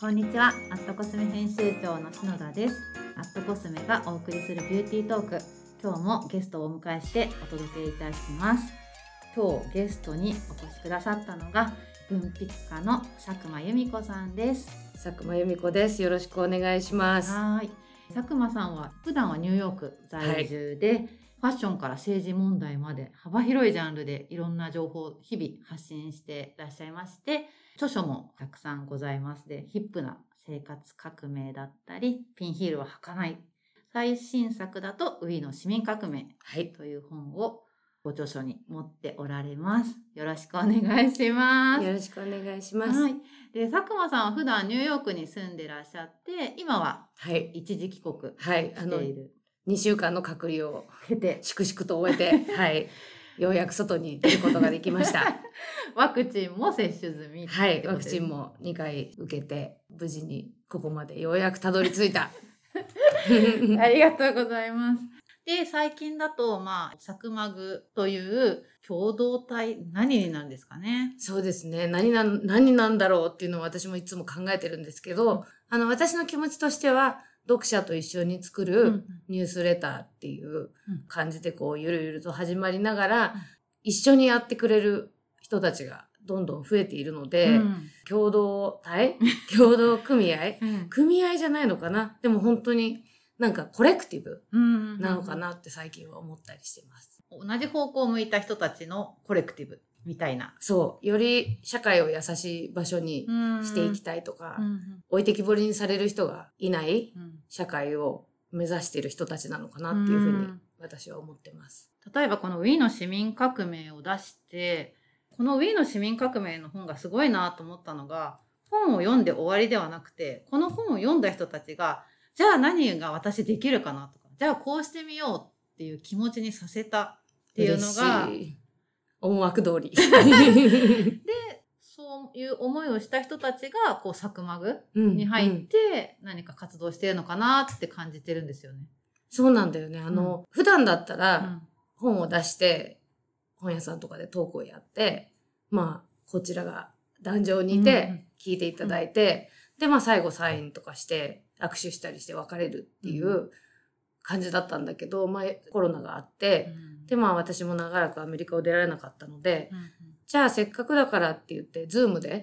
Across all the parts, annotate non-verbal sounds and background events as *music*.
こんにちは。アットコスメ編集長の篠田です。アットコスメがお送りするビューティートーク。今日もゲストをお迎えしてお届けいたします。今日ゲストにお越しくださったのが文筆家の佐久間由美子さんです。佐久間由美子です。よろしくお願いします。はい。佐久間さんは普段はニューヨーク在住で、はいファッションから政治問題まで幅広いジャンルでいろんな情報を日々発信していらっしゃいまして、著書もたくさんございますで、ヒップな生活革命だったり、ピンヒールは履かない。最新作だと、ウィーの市民革命という本をご著書に持っておられます。よろしくお願いします。よろしくお願いします。はい。で、佐久間さんは普段ニューヨークに住んでらっしゃって、今は一時帰国している。はい、2週間の隔離を経て、粛々と終えて、*laughs* はい。ようやく外に出ることができました。*laughs* ワクチンも接種済み。はい、ワクチンも2回受けて、無事にここまでようやくたどり着いた。*laughs* ありがとうございます。で、最近だと、まあ、サクマグという共同体、何になるんですかね。そうですね。何な、何なんだろうっていうのを私もいつも考えてるんですけど、うん、あの、私の気持ちとしては、読者と一緒に作るニュースレターっていう感じでこうゆるゆると始まりながら一緒にやってくれる人たちがどんどん増えているので、うん、共同体？*laughs* 共同組合、うん、組合じゃないのかな？でも本当になんかコレクティブなのかなって最近は思ったりしてます。同じ方向を向いた人たちのコレクティブみたいな。そう。より社会を優しい場所にしていきたいとか、うんうん、置いてきぼりにされる人がいない社会を目指している人たちなのかなっていうふうに私は思ってます。例えばこの Wii の市民革命を出して、この Wii の市民革命の本がすごいなと思ったのが、本を読んで終わりではなくて、この本を読んだ人たちが、じゃあ何が私できるかなとか、じゃあこうしてみようっていう気持ちにさせたっていうのが、思惑通り。*laughs* で、そういう思いをした人たちが、こう、サクマグに入って、何か活動してるのかなって感じてるんですよね。そうなんだよね。あの、うん、普段だったら、本を出して、本屋さんとかでトークをやって、まあ、こちらが壇上にいて、聞いていただいて、うん、で、まあ、最後サインとかして、握手したりして別れるっていう感じだったんだけど、まあ、コロナがあって、で、まあ私も長らくアメリカを出られなかったので、うんうん、じゃあせっかくだからって言って、ズームで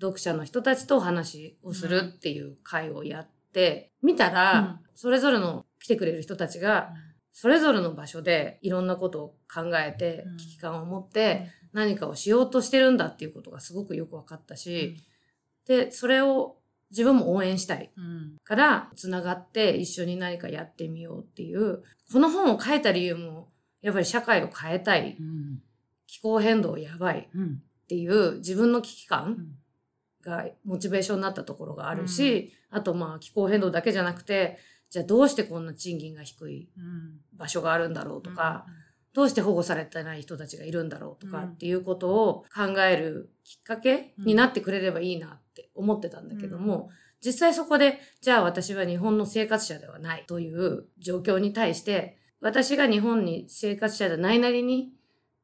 読者の人たちとお話をするっていう会をやって、見たら、それぞれの来てくれる人たちが、それぞれの場所でいろんなことを考えて、危機感を持って何かをしようとしてるんだっていうことがすごくよく分かったし、で、それを自分も応援したいから、つながって一緒に何かやってみようっていう、この本を書いた理由もやっぱり社会を変えたい、うん、気候変動やばい。っていう自分の危機感がモチベーションになったところがあるし、あとまあ気候変動だけじゃなくて、じゃあどうしてこんな賃金が低い場所があるんだろうとか、どうして保護されてない人たちがいるんだろうとかっていうことを考えるきっかけになってくれればいいなって思ってたんだけども、実際そこで、じゃあ私は日本の生活者ではないという状況に対して、私が日本に生活者じゃないなりに、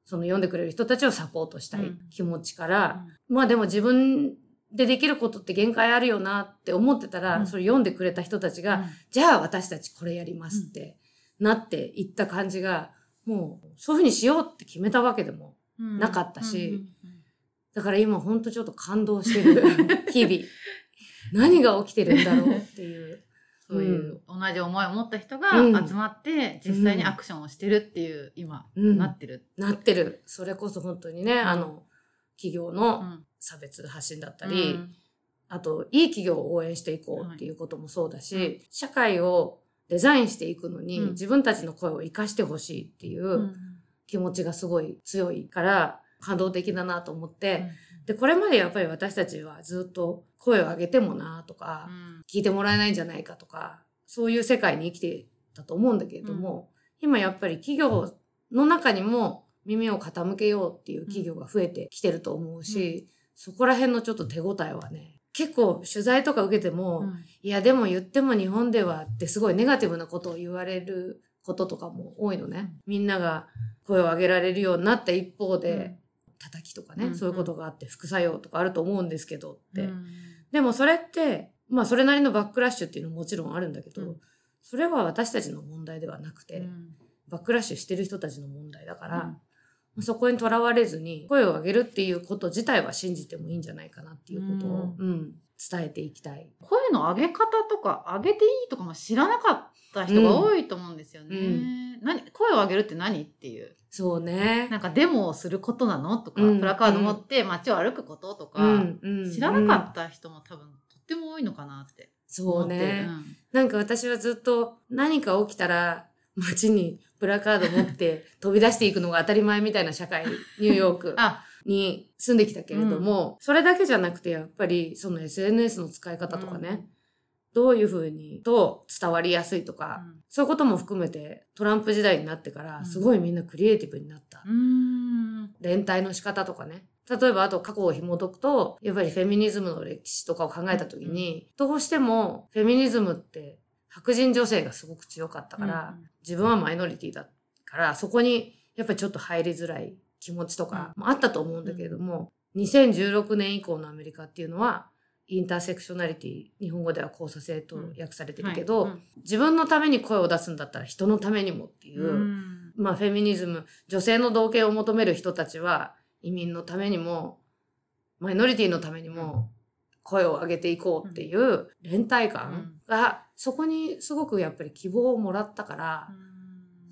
その読んでくれる人たちをサポートしたい気持ちから、うん、まあでも自分でできることって限界あるよなって思ってたら、うん、それ読んでくれた人たちが、うん、じゃあ私たちこれやりますってなっていった感じが、もうそういうふうにしようって決めたわけでもなかったし、だから今ほんとちょっと感動してる。*laughs* 日々。何が起きてるんだろうっていう。そういう同じ思いを持った人が集まって実際にアクションをしてるっていう、今、なってる。なってる。それこそ本当にね、あの、企業の差別発信だったり、あと、いい企業を応援していこうっていうこともそうだし、社会をデザインしていくのに、自分たちの声を活かしてほしいっていう気持ちがすごい強いから、感動的だなと思って、で、これまでやっぱり私たちはずっと声を上げてもなとか、聞いてもらえないんじゃないかとか、そういう世界に生きてたと思うんだけれども、うん、今やっぱり企業の中にも耳を傾けようっていう企業が増えてきてると思うし、うん、そこら辺のちょっと手応えはね、結構取材とか受けても、うん、いやでも言っても日本ではってすごいネガティブなことを言われることとかも多いのね。みんなが声を上げられるようになった一方で、叩きとかね、うんうん、そういうことがあって副作用とかあると思うんですけどって。うん、でもそれってまあそれなりのバックラッシュっていうのももちろんあるんだけど、うん。それは私たちの問題ではなくて、うん。バックラッシュしてる人たちの問題だから、そこにとらわれずに声を上げるっていうこと自体は信じてもいいんじゃないかなっていうことを、うん伝えていきたい。声の上げ方とか上げていいとかも知らなかった人が多いと思うんですよね。うん何声を上げるって何っていうそうね。なんかデモをすることなのとか、うんプラカード持って街を歩くこととか、うんうん知らなかった人も多分とっても多いのかなってそう。ね。うんなんか私はずっと何か起きたら街にプラカード持って飛び出していくのが当たり前みたいな社会、ニューヨークあ、に住んできたけれども、それだけじゃなくてやっぱりその SNS の使い方とかね、どういうふうにと伝わりやすいとか、うんそういうことも含めてトランプ時代になってからうんすごいみんなクリエイティブになった。うーん。連帯の仕方とかね。例えばあと過去を紐解くと、やっぱりフェミニズムの歴史とかを考えた時に、どうしてもフェミニズムって白人女性がすごく強かったから、うん自分はマイノリティだから、そこにやっぱりちょっと入りづらい気持ちとかもあったと思うんだけれども、2016年以降のアメリカっていうのは、インターセクショナリティ、日本語では交差性と訳されてるけど、自分のために声を出すんだったら人のためにもっていう、うん。まあフェミニズム、女性の同型を求める人たちは移民のためにも、マイノリティのためにも声を上げていこうっていう連帯感が、そこにすごくやっぱり希望をもらったから、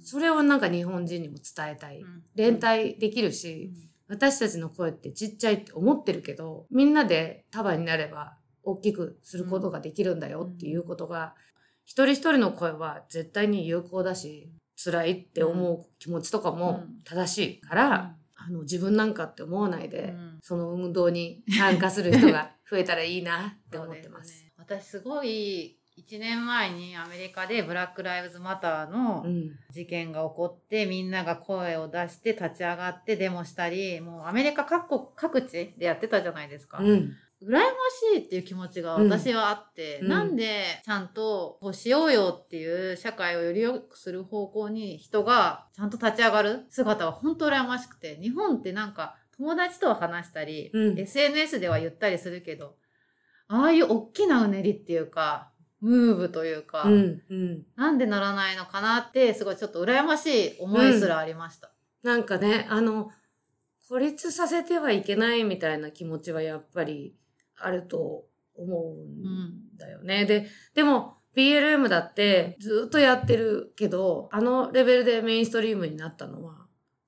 それをなんか日本人にも伝えたい。連帯できるし、私たちの声ってちっちゃいって思ってるけど、みんなで束になれば大きくすることができるんだよっていうことが、一人一人の声は絶対に有効だし、辛いって思う気持ちとかも正しいから、あの自分なんかって思わないで、うん。その運動に参加する人が増えたらいいなって思ってます。すね。私すごい1年前にアメリカでブラック・ライブズ・マターのうん。事件が起こってみんなが声を出して立ち上がってデモしたりもうアメリカ各国各地でやってたじゃないですか。うん。羨ましいっていう気持ちが私はあって、うん。なんでちゃんとこうしようよっていう社会をより良くする方向に人がちゃんと立ち上がる姿は本当羨ましくて日本ってなんか友達とは話したり、うん SNS では言ったりするけどああいう大きなうねりっていうかムーブというか、うんうんなんでならないのかなってすごいちょっと羨ましい思いすらありました。なんかね、あの、孤立させてはいけないみたいな気持ちはやっぱりあると思うんだよね。で、でも BLM だってずっとやってるけど、あのレベルでメインストリームになったのは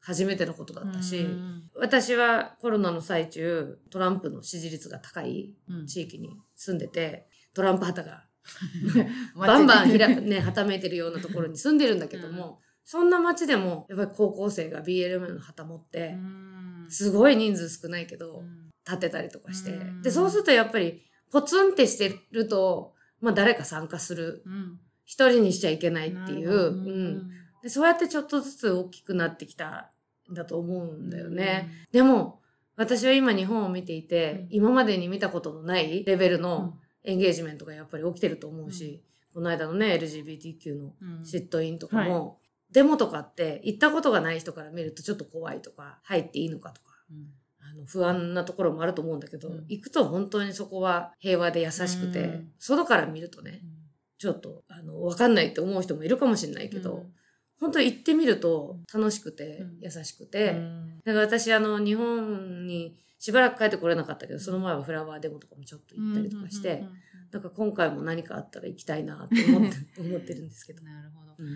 初めてのことだったし、うん。私はコロナの最中、トランプの支持率が高いうん。地域に住んでて、トランプ旗が *laughs* バンバンひら、ね、はためいてるようなところに住んでるんだけども、そんな街でも、やっぱり高校生が BLM の旗持って、すごい人数少ないけど、立てたりとかして。う。ん。で、そうするとやっぱり、ポツンってしてると、まあ誰か参加する。一人にしちゃいけないっていう、うん。で。そうやってちょっとずつ大きくなってきたんだと思うんだよね。でも、私は今日本を見ていて、うん。今までに見たことのないレベルのエンゲージメントがやっぱり起きてると思うし、この間のね、LGBTQ のシットインとかも、デモとかって行ったことがない人から見るとちょっと怖いとか、入っていいのかとか、あの不安なところもあると思うんだけど、うん。行くと本当にそこは平和で優しくて、うん。外から見るとね、ちょっと、あの、わかんないって思う人もいるかもしれないけど、本当に行ってみると楽しくて、うん優しくて、だから私、あの、日本にしばらく帰ってこれなかったけど、その前はフラワーデモとかもちょっと行ったりとかして、だから今回も何かあったら行きたいなって思って *laughs* 思ってるんですけど。なるほど。うん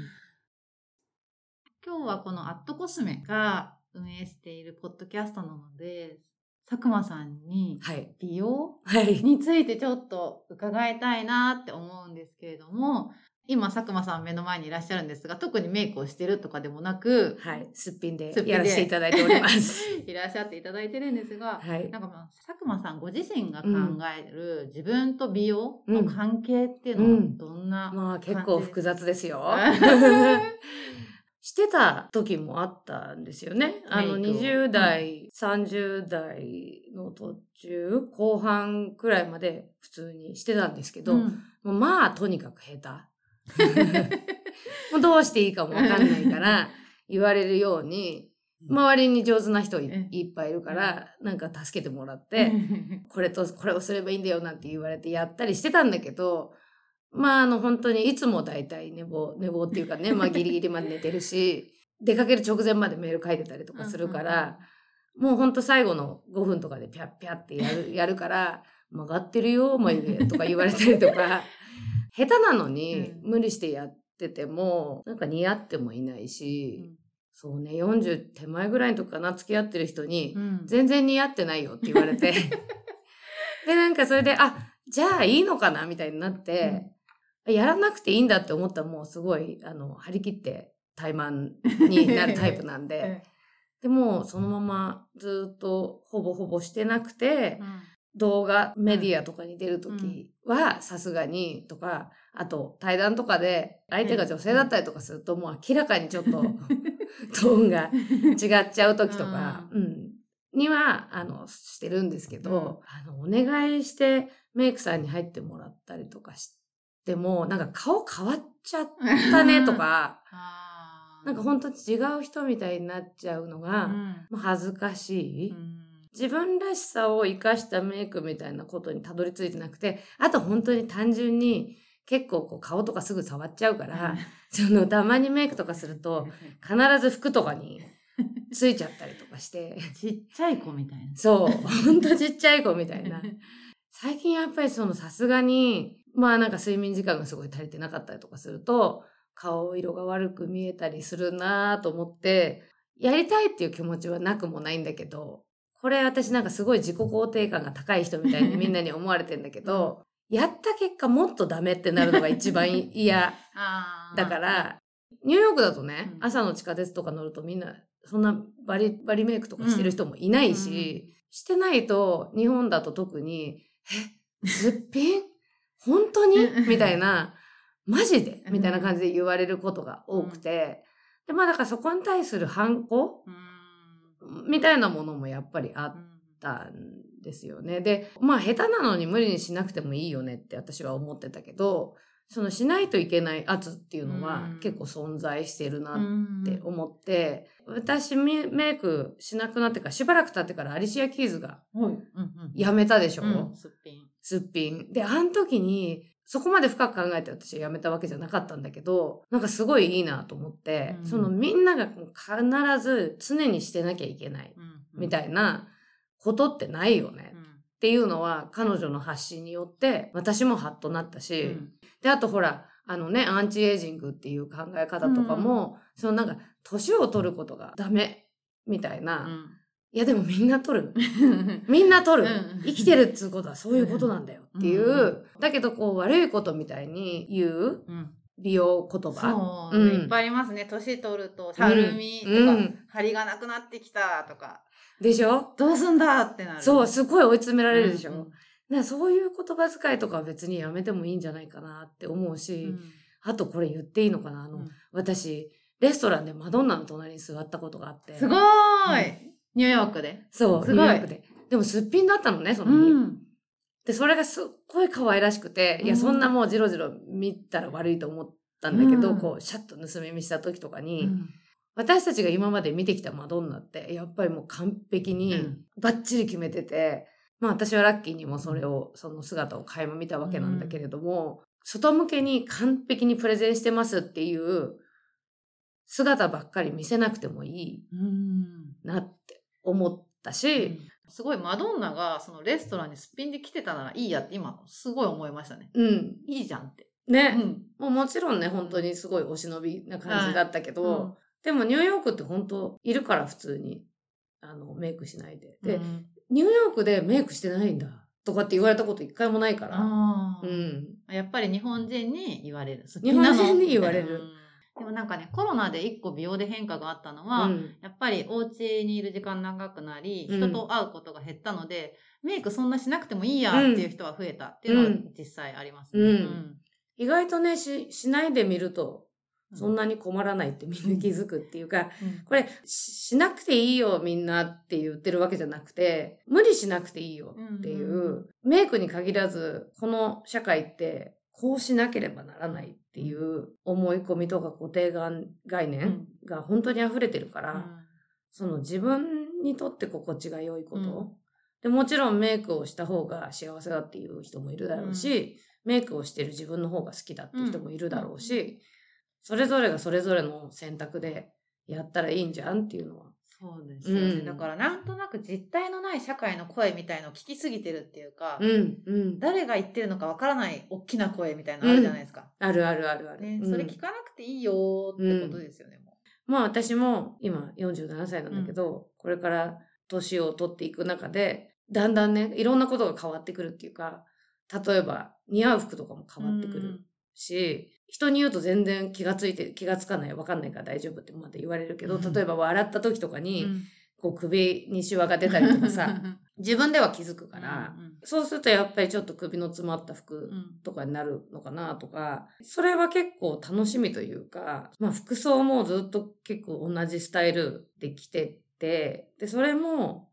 今日はこのアットコスメが運営しているポッドキャストなので、佐久間さんにはい。美容はい。についてちょっと伺いたいなって思うんですけれども、今佐久間さん目の前にいらっしゃるんですが、特にメイクをしてるとかでもなく、はい。すっぴんでやらせていただいております。*laughs* いらっしゃっていただいてるんですが、はい。なんかまあ佐久間さんご自身が考える自分と美容の関係っていうのはうんどんな、まあ結構複雑ですよ。う *laughs* ん *laughs* してた時もあったんですよね。あの、メイクを20代、30代の途中、後半くらいまで普通にしてたんですけど、まあ、とにかく下手。*laughs* もうどうしていいかもわかんないから、言われるように、周りに上手な人いっぱいいるから、なんか助けてもらって、*laughs* これとこれをすればいいんだよなんて言われてやったりしてたんだけど、まああの本当にいつもだいたい寝坊、寝坊っていうかね、まあギリギリまで寝てるし、*laughs* 出かける直前までメール書いてたりとかするから、もうほんと最後の5分とかでピャッピャってやる、やるから、曲がってるよ、眉毛とか言われたりとか、下手なのにうん。無理してやってても、なんか似合ってもいないし、そうね、40手前ぐらいの時かな、付き合ってる人に、うん。全然似合ってないよって言われて。*laughs* で、なんかそれで、あ、じゃあいいのかなみたいになって、やらなくていいんだって思ったらもうすごい、あの、張り切って怠慢になるタイプなんで。*laughs* でも、そのままずっとほぼほぼしてなくて、動画、メディアとかに出るときは、さすがに、とか、あと、対談とかで、相手が女性だったりとかすると、もう明らかにちょっと、*laughs* トーンが違っちゃうときとか、うん、には、あの、してるんですけど、あの、お願いしてメイクさんに入ってもらったりとかしても、なんか顔変わっちゃったねとか、*laughs* なんか本当に違う人みたいになっちゃうのが、恥ずかしい。うん自分らしさを生かしたメイクみたいなことにたどり着いてなくて、あと本当に単純に結構こう顔とかすぐ触っちゃうから、そのたまにメイクとかすると、*laughs* 必ず服とかについちゃったりとかして、ちっちゃい子みたいな。そう、ほんとちっちゃい子みたいな。最近やっぱりそのさすがに、まあなんか睡眠時間がすごい足りてなかったりとかすると、顔色が悪く見えたりするなと思って、やりたいっていう気持ちはなくもないんだけど、これ私なんかすごい自己肯定感が高い人みたいにみんなに思われてんだけど、やった結果もっとダメってなるのが一番嫌だか、ら、ニューヨークだとね、うん。朝の地下鉄とか乗るとみんな、そんなバリ、バリメイクとかしてる人もいないし、してないと、日本だと特に、え、すっぴん？本当に？うんみたいな、マジで？うん。みたいな感じで言われることが多くて、で、まあだからそこに対する反抗？うんみたいなものもやっぱりあったんですよね。で、まあ下手なのに無理にしなくてもいいよねって私は思ってたけど、そのしないといけない圧っていうのはうん結構存在してるなっうんて思って、私メメイクしなくなってからしばらく経ってからアリシア・キーズがはいうんうん辞めたでしょ、うんすっぴん。すっぴん。で、あの時にそこまで深く考えて私は辞めたわけじゃなかったんだけど、なんかすごいいいなと思って、うん。そのみんなが必ず常にしてなきゃいけないみたいいなことってないよね。うん。っていうのは彼女の発信によって私もハッとなったし、うん。で、あとほら、あのね、アンチエイジングっていう考え方とかも、そのなんか、年を取ることがダメみたいな。いやでもみんな取る。*laughs* みんな取る。うん。生きてるっつうことはそういうことなんだよ。っていう、うんだけどこう悪いことみたいに言ううん。美容言葉。そう、うん。いっぱいありますね。年取ると、たるみとか、うん張りがなくなってきたとか、でしょ？どうすんだってなる。そう、すごい追い詰められるでしょ、うそういう言葉遣いとかは別にやめてもいいんじゃないかなって思うし、うん。あとこれ言っていいのかな？あの、うん。私、レストランでマドンナの隣に座ったことがあって。すごーい、ニューヨークで。そう、すごいニューヨークで。でもすっぴんだったのね、その日。うん。で、それがすっごい可愛らしくて、いや、うんそんなもうジロジロ見たら悪いと思ったんだけど、うんこう、シャッと盗み見した時とかに、うん私たちが今まで見てきたマドンナって、やっぱりもう完璧にうんバッチリ決めてて、まあ私はラッキーにもそれを、その姿を垣間見たわけなんだけれども、外向けに完璧にプレゼンしてますっていう姿ばっかり見せなくてもいいうんなって思ったし、すごいマドンナがそのレストランにすっぴんで来てたならいいやって今すごい思いましたね。うん。いいじゃんって。ね、うんもうもちろんね、本当にすごいお忍びな感じだったけど、うんでもニューヨークって本当いるから普通に、あの、メイクしないで。で、うんニューヨークでメイクしてないんだとかって言われたこと一回もないから。うん。やっぱり日本人に言われる。日本人に言われるうんでもなんかね、コロナで一個美容で変化があったのは、うん。やっぱりお家にいる時間長くなり、うん。人と会うことが減ったので、メイクそんなしなくてもいいやっていう人は増えたっていうのはうん。実際ありますね。うん。意外とね、し、しないでみると、うん。そんなに困らないってみんな気づくっていうか、うん。これし、しなくていいよみんなって言ってるわけじゃなくて、無理しなくていいよっていう、うんうん。メイクに限らず、この社会って、こうしなければならないっていう思い込みとか固定概概念が本当に溢れてるから、その自分にとって心地が良いこと、うん、でもちろんメイクをした方が幸せだっていう人もいるだろうし、うん、メイクをしてる自分の方が好きだっていう人もいるだろうし、それぞれがそれぞれの選択でやったらいいんじゃんっていうのはそうですよね、うん、だからなんとなく実体のない社会の声みたいのを聞きすぎてるっていうか、うんうん、誰が言ってるのかわからない大きな声みたいなのあるじゃないですか。あるあるあるある、ね、それ聞かなくていいよってことですよね、もう。まあ私も今47歳なんだけど、これから年を取っていく中で、だんだんね、いろんなことが変わってくるっていうか、例えば似合う服とかも変わってくるし、人に言うと全然気がついて、気がつかない、わかんないから大丈夫ってまだ言われるけど、例えば笑った時とかに、こう首にシワが出たりとかさ、*laughs* 自分では気づくから、うんうん、そうするとやっぱりちょっと首の詰まった服とかになるのかなとか、それは結構楽しみというか、まあ服装もずっと結構同じスタイルで着てて、で、それも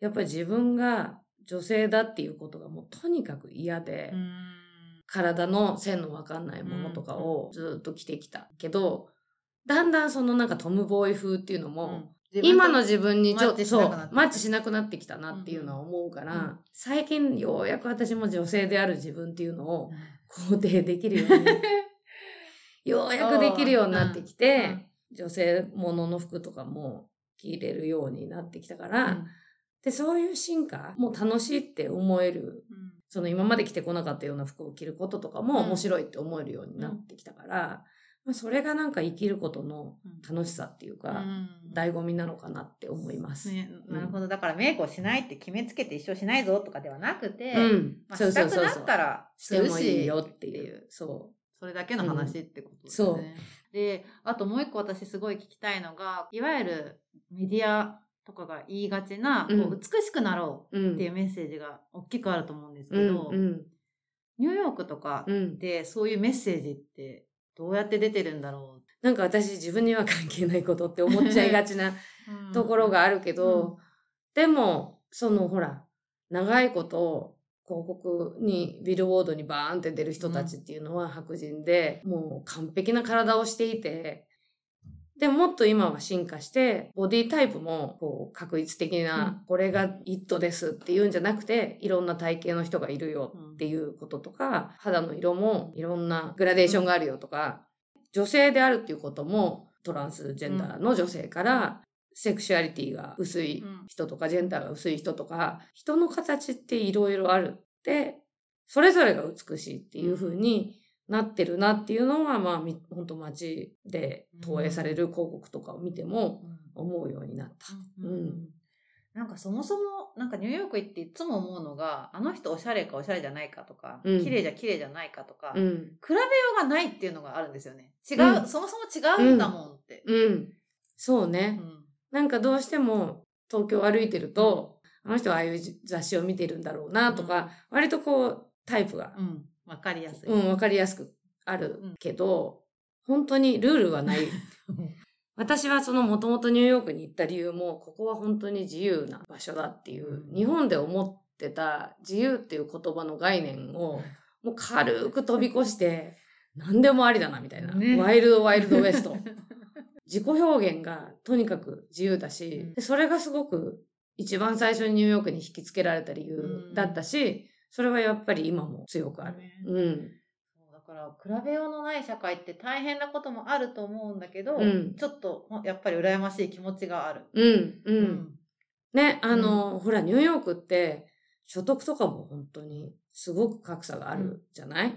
やっぱり自分が女性だっていうことがもうとにかく嫌で、体の線のわかんないものとかをずっと着てきたけど、だんだんそのなんかトムボーイ風っていうのも、今の自分にちょっとそう、マッチしなくなってきたなっていうのは思うから、うん、最近ようやく私も女性である自分っていうのを肯定できるように、*laughs* ようやくできるようになってきて、女性ものの服とかも着れるようになってきたから、で、そういう進化も楽しいって思えるその今まで着てこなかったような服を着ることとかも面白いって思えるようになってきたから、まあ、それがなんか生きることの楽しさっていうか、うん、醍醐味なのかなって思います。ね、なるほど。だからメイクをしないって決めつけて一生しないぞとかではなくて、うん、まあ、したくなったらしてもいいよっていう。そう。それだけの話ってことですね。うん、そう。で、あともう一個私すごい聞きたいのが、いわゆるメディアとかが言いがちな、こう美しくなろうっていうメッセージが大きくあると思うんですけど、ニューヨークとかでそういうメッセージってどうやって出てるんだろうなんか私自分には関係ないことって思っちゃいがちなところがあるけど、うん、でもそのほら長いこと広告にビルボードにバーンって出る人たちっていうのは白人で、もう完璧な体をしていてでももっと今は進化して、ボディタイプも、こう、確率的な、これがイットですっていうんじゃなくて、いろんな体型の人がいるよっていうこととか、肌の色もいろんなグラデーションがあるよとか、女性であるっていうことも、トランスジェンダーの女性から、セクシュアリティが薄い人とか、ジェンダーが薄い人とか、人の形っていろいろあるって、それぞれが美しいっていうふうになってるなっていうのは、まあ、本当街で投影される広告とかを見ても思うようになった。うん。うん、なんかそもそも、なんかニューヨーク行っていつも思うのが、あの人おしゃれかおしゃれじゃないかとか、うん、綺麗じゃ綺麗じゃないかとか、うん、比べようがないっていうのがあるんですよね。違う、うん、そもそも違うんだもんって。うん。そうね。なんかどうしても東京歩いてると、あの人はああいう雑誌を見てるんだろうなとか、割とこうタイプがわかりやすい。うん、わかりやすくあるけど、うん、本当にルールはない。*laughs* 私はそのもともとニューヨークに行った理由も、ここは本当に自由な場所だっていう、日本で思ってた自由っていう言葉の概念を、*laughs* もう軽く飛び越して、何でもありだなみたいな。ね、ワイルドワイルドウエスト。*laughs* 自己表現がとにかく自由だし、うん、それがすごく一番最初にニューヨークに引きつけられた理由だったし、それはやっぱり今も強くある。うん。だから比べようのない社会って大変なこともあると思うんだけど、うん、ちょっとやっぱり羨ましい気持ちがある。うん、うん。うん、ね、あの、うん、ほら、ニューヨークって所得とかも本当にすごく格差があるじゃない、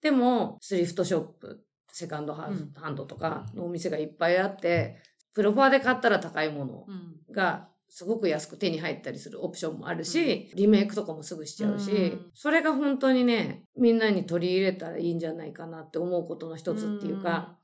でも、スリフトショップ、セカンドハンドとかのお店がいっぱいあって、プロファーで買ったら高いものがすごく安く手に入ったりするオプションもあるし、うん、リメイクとかもすぐしちゃうし、うん、それが本当にね、みんなに取り入れたらいいんじゃないかなって思うことの一つっていうか、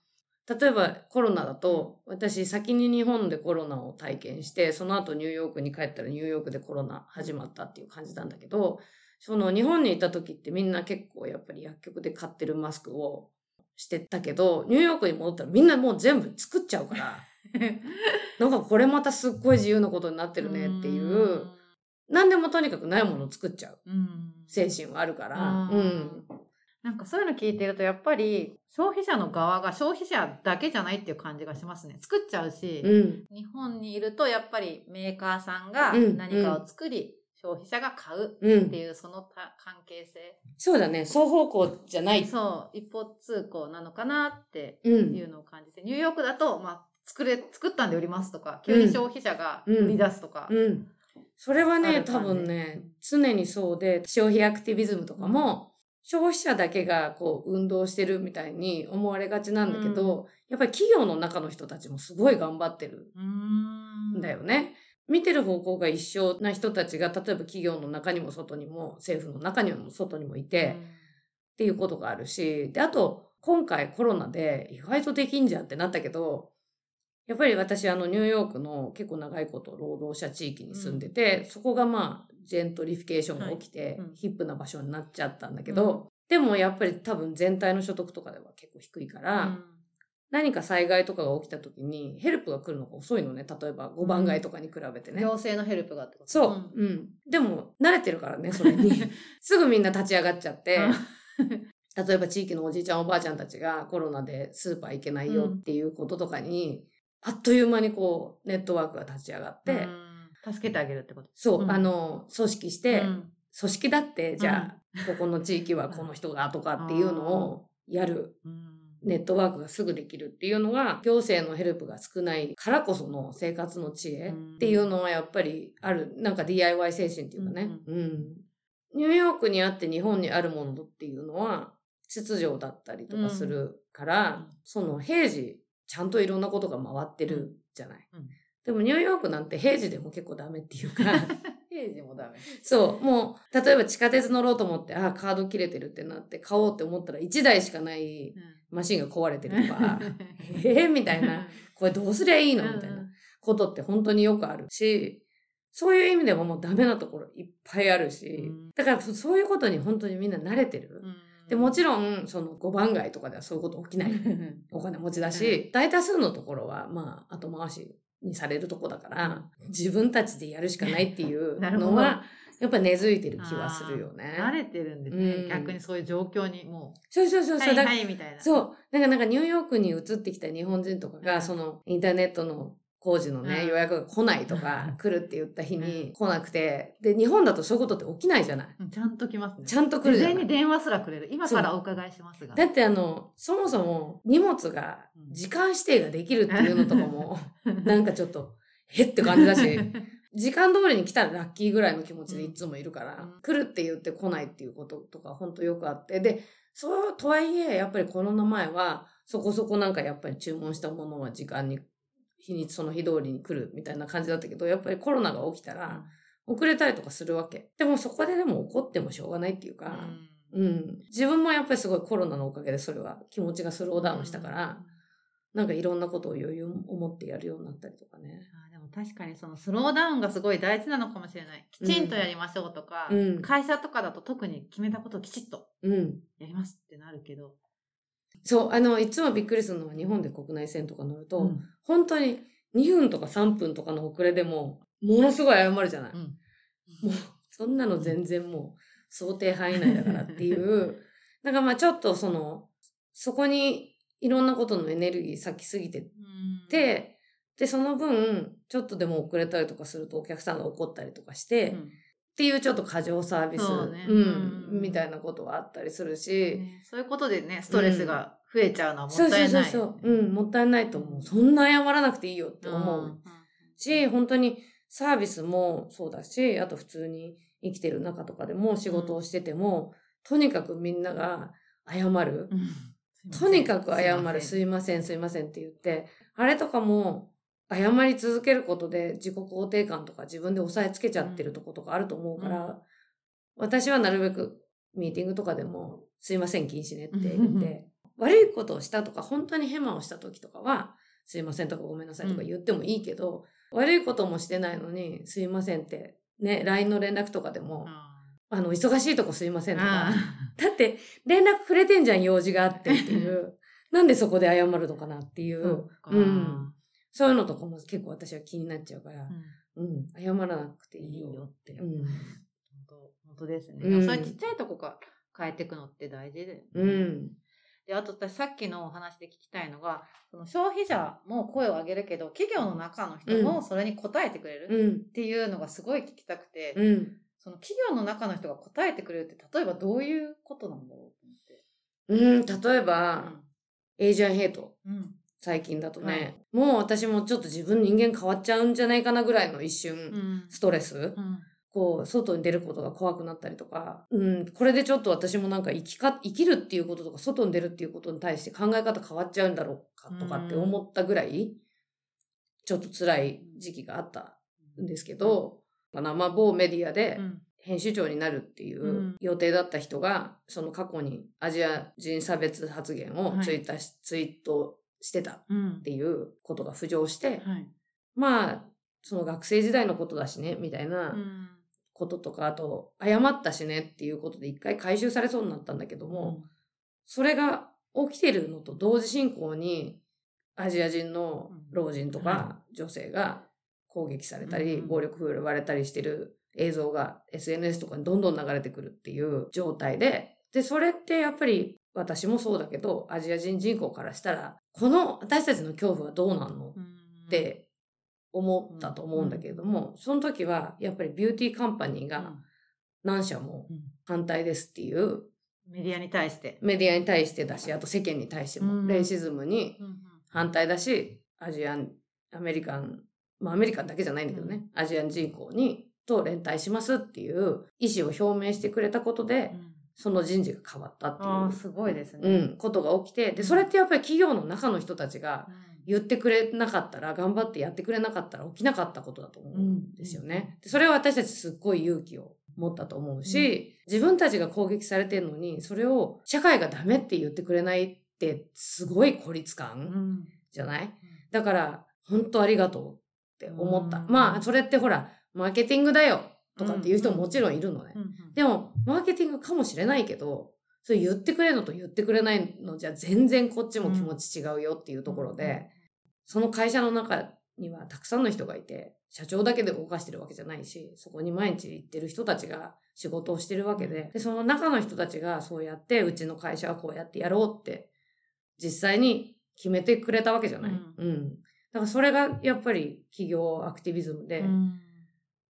うん、例えばコロナだと、私先に日本でコロナを体験して、その後ニューヨークに帰ったらニューヨークでコロナ始まったっていう感じなんだけど、その日本にいた時ってみんな結構やっぱり薬局で買ってるマスクをしてたけど、ニューヨークに戻ったらみんなもう全部作っちゃうから、*laughs* なんかこれまたすっごい自由なことになってるねっていう、何でもとにかくないものを作っちゃう精神はあるから、うん。なんかそういうの聞いてるとやっぱり消費者の側が消費者だけじゃないっていう感じがしますね。作っちゃうし、うん。日本にいるとやっぱりメーカーさんがうん何かを作り、消費者が買ううん。っていうそのた関係性。そうだね。双方向じゃない。そう、一方通行なのかなってうん。いうのを感じて、ニューヨークだと、まあ、作れ、作ったんで売りますとか、急に消費者が売り出すとか。うん。それはあね、多分ね、常にそうで、消費アクティビズムとかも、消費者だけがこう運動してるみたいに思われがちなんだけど、やっぱり企業の中の人たちもすごい頑張ってるんだよね。見てる方向が一緒な人たちが、例えば企業の中にも外にも、政府の中にも外にもいて、っていうことがあるし、で、あと、今回コロナで意外とできんじゃんってなったけど、やっぱり私あのニューヨークの結構長いこと労働者地域に住んでて、そこがまあジェントリフィケーションが起きて、ヒップな場所になっちゃったんだけど、でもやっぱり多分全体の所得とかでは結構低いから、うん何か災害とかが起きた時にヘルプが来るのが遅いのね。例えば5番街とかに比べてね。行政のヘルプがってこと？そう、うん。でも、慣れてるからね、それに。*laughs* すぐみんな立ち上がっちゃって、例えば地域のおじいちゃんおばあちゃんたちがコロナでスーパー行けないよっていうこととかに、あっという間にこう、ネットワークが立ち上がって、うん。助けてあげるってこと？そう、うん。あの、組織して、うん。組織だって、じゃあ、ここの地域はこの人がとかっていうのをやる。うんネットワークがすぐできるっていうのが、行政のヘルプが少ないからこその生活の知恵っていうのはやっぱりある。なんか DIY 精神っていうかね。うん。ニューヨークにあって日本にあるものっていうのは、秩序だったりとかするから、うんその平時、ちゃんといろんなことが回ってるじゃない。うんでもニューヨークなんて平時でも結構ダメっていうか、*laughs* 平時もダメ。そう、もう、例えば地下鉄乗ろうと思って、あ、カード切れてるってなって買おうって思ったら1台しかないマシンが壊れてるとか、えー？みたいな、これどうすりゃいいの？みたいな。ことって本当によくあるし、そういう意味でももうダメなところいっぱいあるしうん、だからそそういうことに本当にみんな慣れてる。で、もちろん、その5番街とかではそういうこと起きない。*laughs* お金持ちだし、大多数のところは、まあ、後回しにされるとこだから、自分たちでやるしかないっていう *laughs* のは、やっぱ根付いてる気はするよね。慣れてるんですね、うん逆にそういう状況にもそうそうそうう。そう。はいはいみたいな。そう。だからなんかニューヨークに移ってきた日本人とかが、うんそのインターネットの工事のね、うん予約が来ないとか、来るって言った日に来なくて、で、日本だとそういうことって起きないじゃない。うんちゃんと来ますね。ちゃんと来るじゃない事前に。電話すらくれる。今からお伺いしますが。だってあの、そもそも荷物が時間指定ができるっていうのとかも、*laughs* なんかちょっと、へって感じだし、*laughs* 時間通りに来たらラッキーぐらいの気持ちでいつもいるから、うん来るって言って来ないっていうこととか本当よくあって、で、そうとはいえ、やっぱりコロナ前は、そこそこなんかやっぱり注文したものは時間に、日にちその日通りに来るみたいな感じだったけど、やっぱりコロナが起きたら、遅れたりとかするわけ。でもそこででも怒ってもしょうがないっていうか、うん。自分もやっぱりすごいコロナのおかげでそれは気持ちがスローダウンしたから、なんかいろんなことを余裕を持ってやるようになったりとかね。あでも確かにそのスローダウンがすごい大事なのかもしれない。きちんとやりましょうとか、うん会社とかだと特に決めたことをきちっとうん。やりますってなるけど。そう、あの、いつもびっくりするのは日本で国内線とか乗ると、うん。本当に2分とか3分とかの遅れでも、ものすごい謝るじゃない。うん。もう、そんなの全然もう、想定範囲内だからっていう、*laughs* なんかまあちょっとその、そこにいろんなことのエネルギー割きすぎてうん。て、で、その分、ちょっとでも遅れたりとかするとお客さんが怒ったりとかして、うんっていうちょっと過剰サービス、そうね。うん、うん。みたいなことはあったりするし、ね。そういうことでね、ストレスが増えちゃうのはもっそうたいない。そうそうそう、う。ん、もったいないと思う。そんな謝らなくていいよって思う。し、本当にサービスもそうだし、あと普通に生きてる中とかでも仕事をしてても、とにかくみんなが謝る。うん。とにかく謝る、すすいません、すいませんって言って、あれとかも、謝り続けることで自己肯定感とか自分で押さえつけちゃってるとことかあると思うから、うん私はなるべくミーティングとかでも、すいません、禁止ねって *laughs* 言うんうんって、悪いことをしたとか、本当にヘマをした時とかは、すいませんとかごめんなさいとか言ってもいいけど、悪いこともしてないのに、すいませんって、ね、LINE の連絡とかでも、あの、忙しいとこすいませんとか、だって、連絡くれてんじゃん、用事があってっていう。*laughs* なんでそこで謝るのかなっていう。そっかうん。そういうのとかも結構私は気になっちゃうからう、んうん、謝らなくていいよってうん。本当本当ですね。うんそれちっちゃいとこか変えていくのって大事だよね。うん。で、あと私さっきのお話で聞きたいのが、その消費者も声を上げるけど、企業の中の人もそれに応えてくれるうん。っていうのがすごい聞きたくて、うん。その企業の中の人が答えてくれるって、例えばどういうことなんだろうと思って。うん。例えば、エイジアンヘイト。うん。最近だとね、はい。もう私もちょっと自分人間変わっちゃうんじゃないかなぐらいの一瞬、うん。ストレス、うん。こう、外に出ることが怖くなったりとか、うん、これでちょっと私もなんか生きか、生きるっていうこととか、外に出るっていうことに対して考え方変わっちゃうんだろうかとかって思ったぐらい、ちょっと辛い時期があったんですけど、かなまあ、某メディアでうん。編集長になるっていううん。予定だった人が、その過去にアジア人差別発言をツイッターし、ツイートしてたうんっ。ていうことが浮上して、はい。まあ、その学生時代のことだしね、みたいなうん。こととか、あと、謝ったしねっていうことで一回回収されそうになったんだけども、それが起きてるのと同時進行に、アジア人の老人とか女性が攻撃されたり、うん暴力振るわれたりしてる映像が SNS とかにどんどん流れてくるっていう状態で、で、それってやっぱり私もそうだけど、アジア人人口からしたら、この私たちの恐怖はどうなんの？うん。って思ったと思うんだけれども、その時はやっぱりビューティーカンパニーがうん、何社もうん。反対ですっていうメディアに対して。メディアに対してだし、あと世間に対しても、うん。レイシズムにうん反対だし、アジアン、アメリカン、まあアメリカンだけじゃないんだけどね、アジアン人口に、と連帯しますっていう意思を表明してくれたことで、うんその人事が変わったっていう、すごいですね。うん、ことが起きて、で、それってやっぱり企業の中の人たちが言ってくれなかったら、頑張ってやってくれなかったら起きなかったことだと思うんですよね。でそれは私たちすっごい勇気を持ったと思うし、自分たちが攻撃されてるのに、それを社会がダメって言ってくれないって、すごい孤立う感ん。じゃない？だから、本当ありがとうって思った。うん。まあ、それってほら、マーケティングだよとかっていう人ももちろんいるのね。うんでも、マーケティングかもしれないけど、それ言ってくれるのと言ってくれないのじゃ全然こっちも気持ち違うよっていうところで、その会社の中にはたくさんの人がいて、社長だけで動かしてるわけじゃないし、そこに毎日行ってる人たちが仕事をしてるわけで、で、その中の人たちがそうやって、うちの会社はこうやってやろうって、実際に決めてくれたわけじゃない。うんうん。だからそれがやっぱり企業アクティビズムで、うんで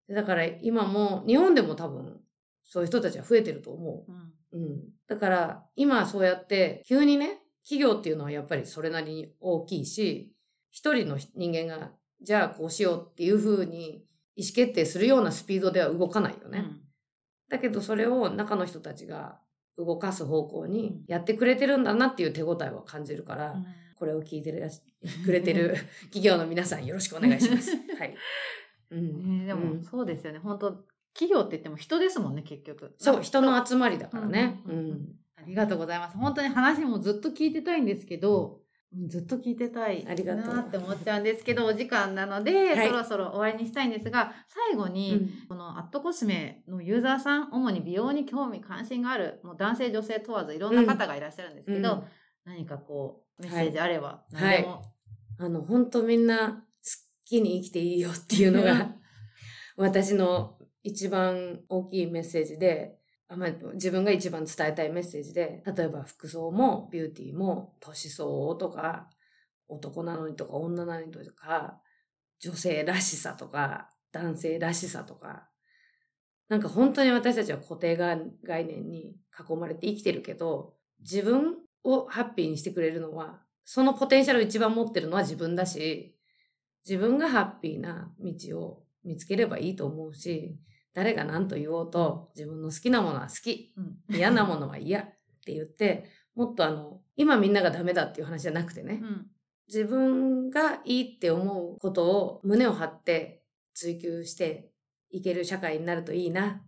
だから今も、日本でも多分、そういう人たちは増えてると思うんう。うん。だから、今そうやって、急にね、企業っていうのはやっぱりそれなりに大きいし、一人の人間が、じゃあこうしようっていうふうに意思決定するようなスピードでは動かないよね。だけどそれを中の人たちが動かす方向にやってくれてるんだなっていう手応えを感じるから、うんこれを聞いてるくれてる *laughs* 企業の皆さんよろしくお願いします。はい。うん。ねでもうんそうですよね。本当企業って言っても人ですもんね、結局。そう、人の集まりだからね。ううんん。ありがとうございます。本当に話もずっと聞いてたいんですけど、うんずっと聞いてたいありがとうなって思っちゃうんですけど、お時間なので、はいそろそろ終わりにしたいんですが、最後に、このアットコスメのユーザーさん、主に美容に興味関心がある、もう男性女性問わずいろんな方がいらっしゃるんですけど、うん何かこう、メッセージあれば、い何でも。あの、本当みんな好きに生きていいよっていうのが、私の一番大きいメッセージで、あまあ、自分が一番伝えたいメッセージで、例えば服装もビューティーも年相応とか、男なのにとか女なのにとか、女性らしさとか、男性らしさとか、なんか本当に私たちは固定概念に囲まれて生きてるけど、自分をハッピーにしてくれるのは、そのポテンシャルを一番持ってるのは自分だし、自分がハッピーな道を見つければいいと思うし、誰が何と言おうと、自分の好きなものは好き、うん嫌なものは嫌 *laughs* って言って、もっとあの、今みんながダメだっていう話じゃなくてね、うん自分がいいって思うことを胸を張って追求していける社会になるといいな。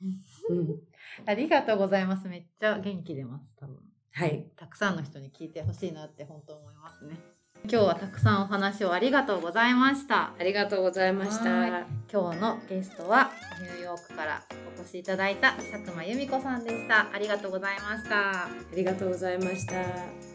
*laughs* うん。ありがとうございます。めっちゃ元気出ます、多分。はい。たくさんの人に聞いてほしいなって本当思いますね。今日はたくさんお話をありがとうございました。ありがとうございました。は今日のゲストはニューヨークからお越しいただいた佐久間由美子さんでした。ありがとうございました。ありがとうございました。